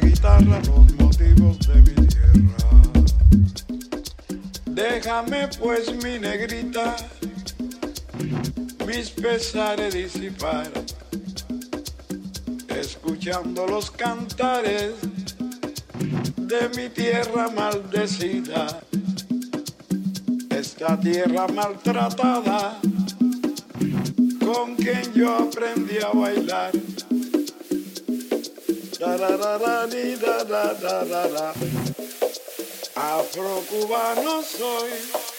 guitarra los motivos de mi tierra. Déjame pues mi negrita, mis pesares disipar, escuchando los cantares de mi tierra maldecida, esta tierra maltratada, con quien yo aprendí a bailar. Afrocubano soy.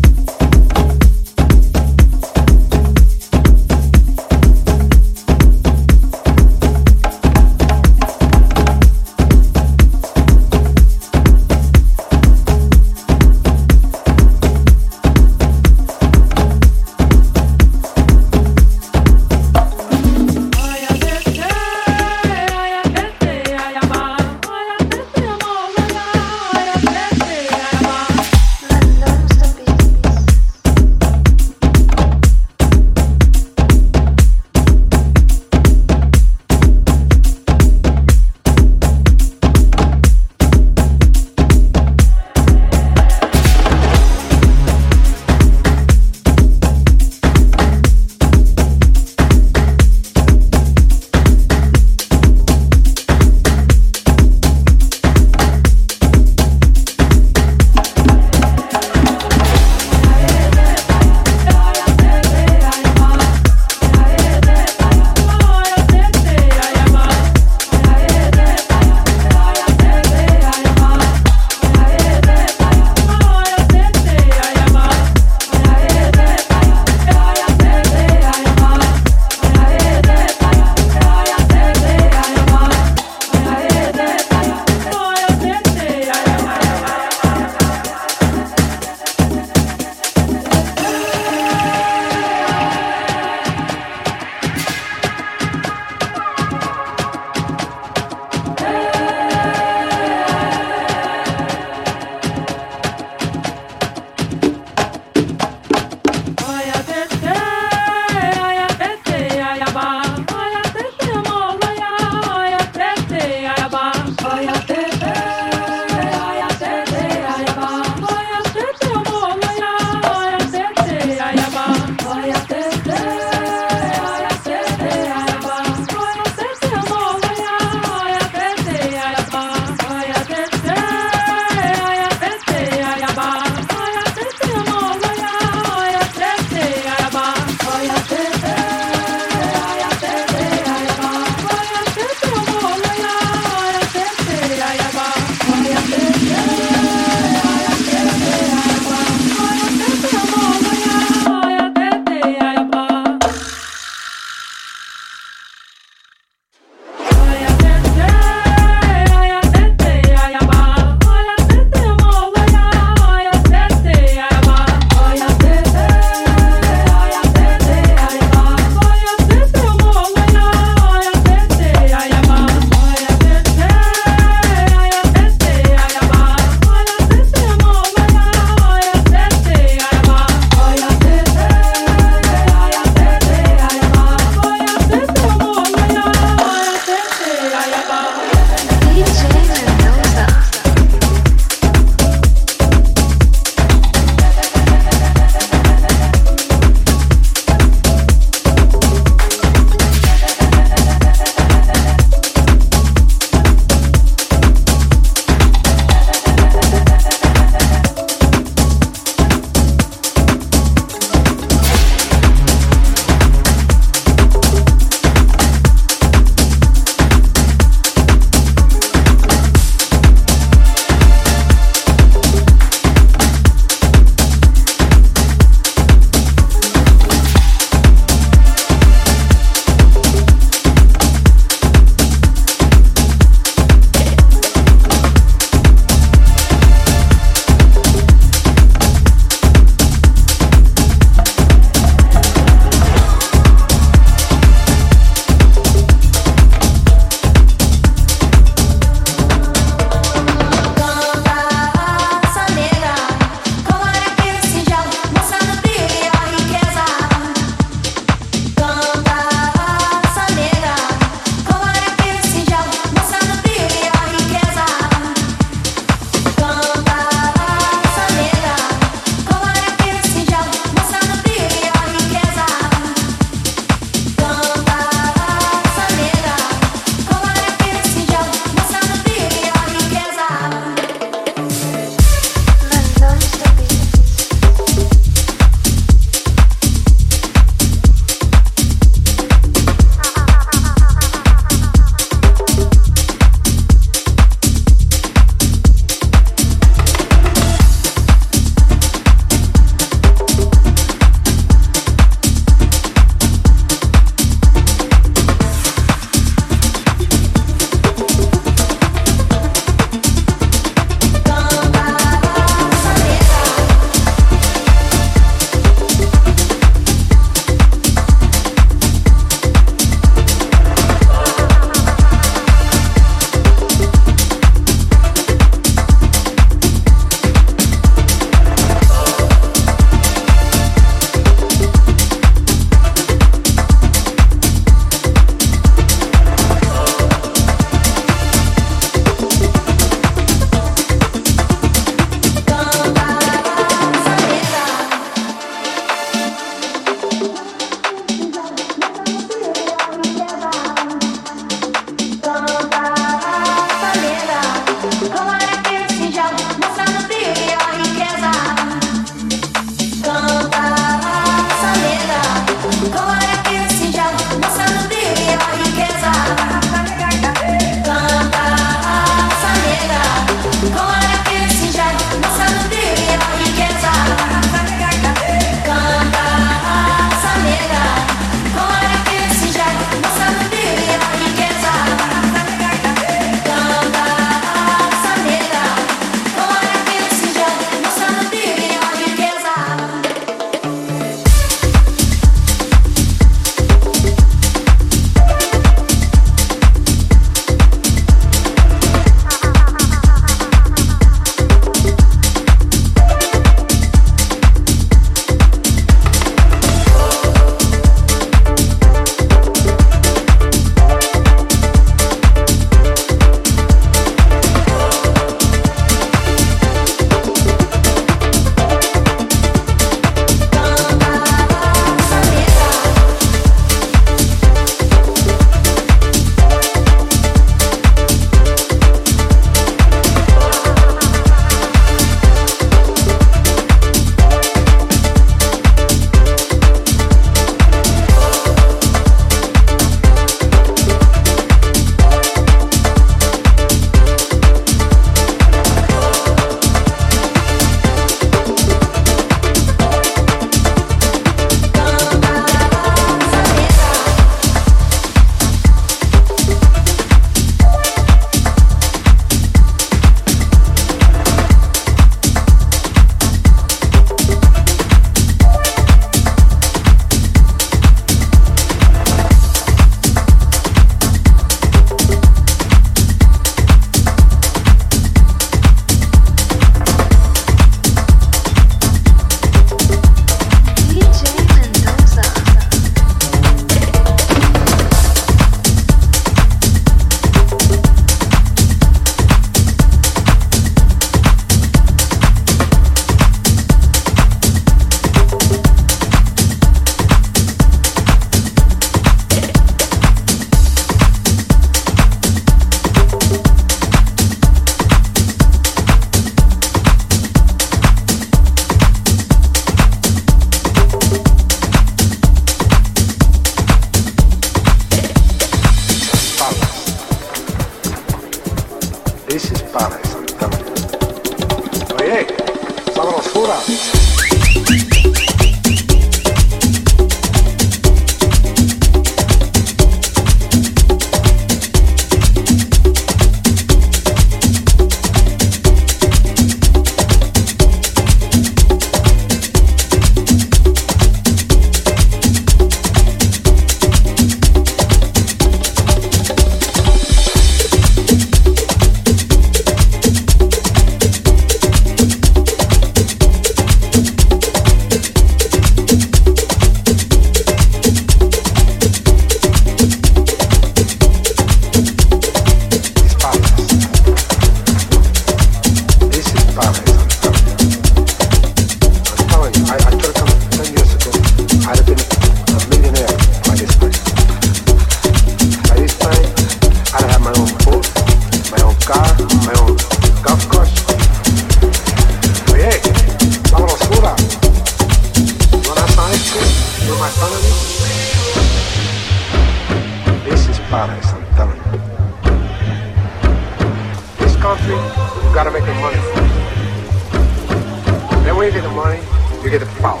you get the power.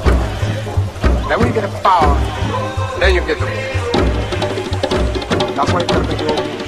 Then when you get the power, then you get the. That's why you gotta be doing.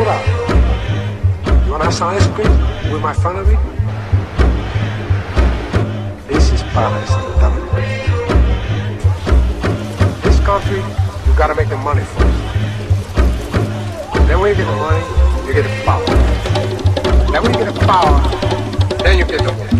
You wanna have some ice cream with my family? This is Palestine. This country, you gotta make the money first. Then when you get the money, you get the power. Then when you get the power, then you get the money.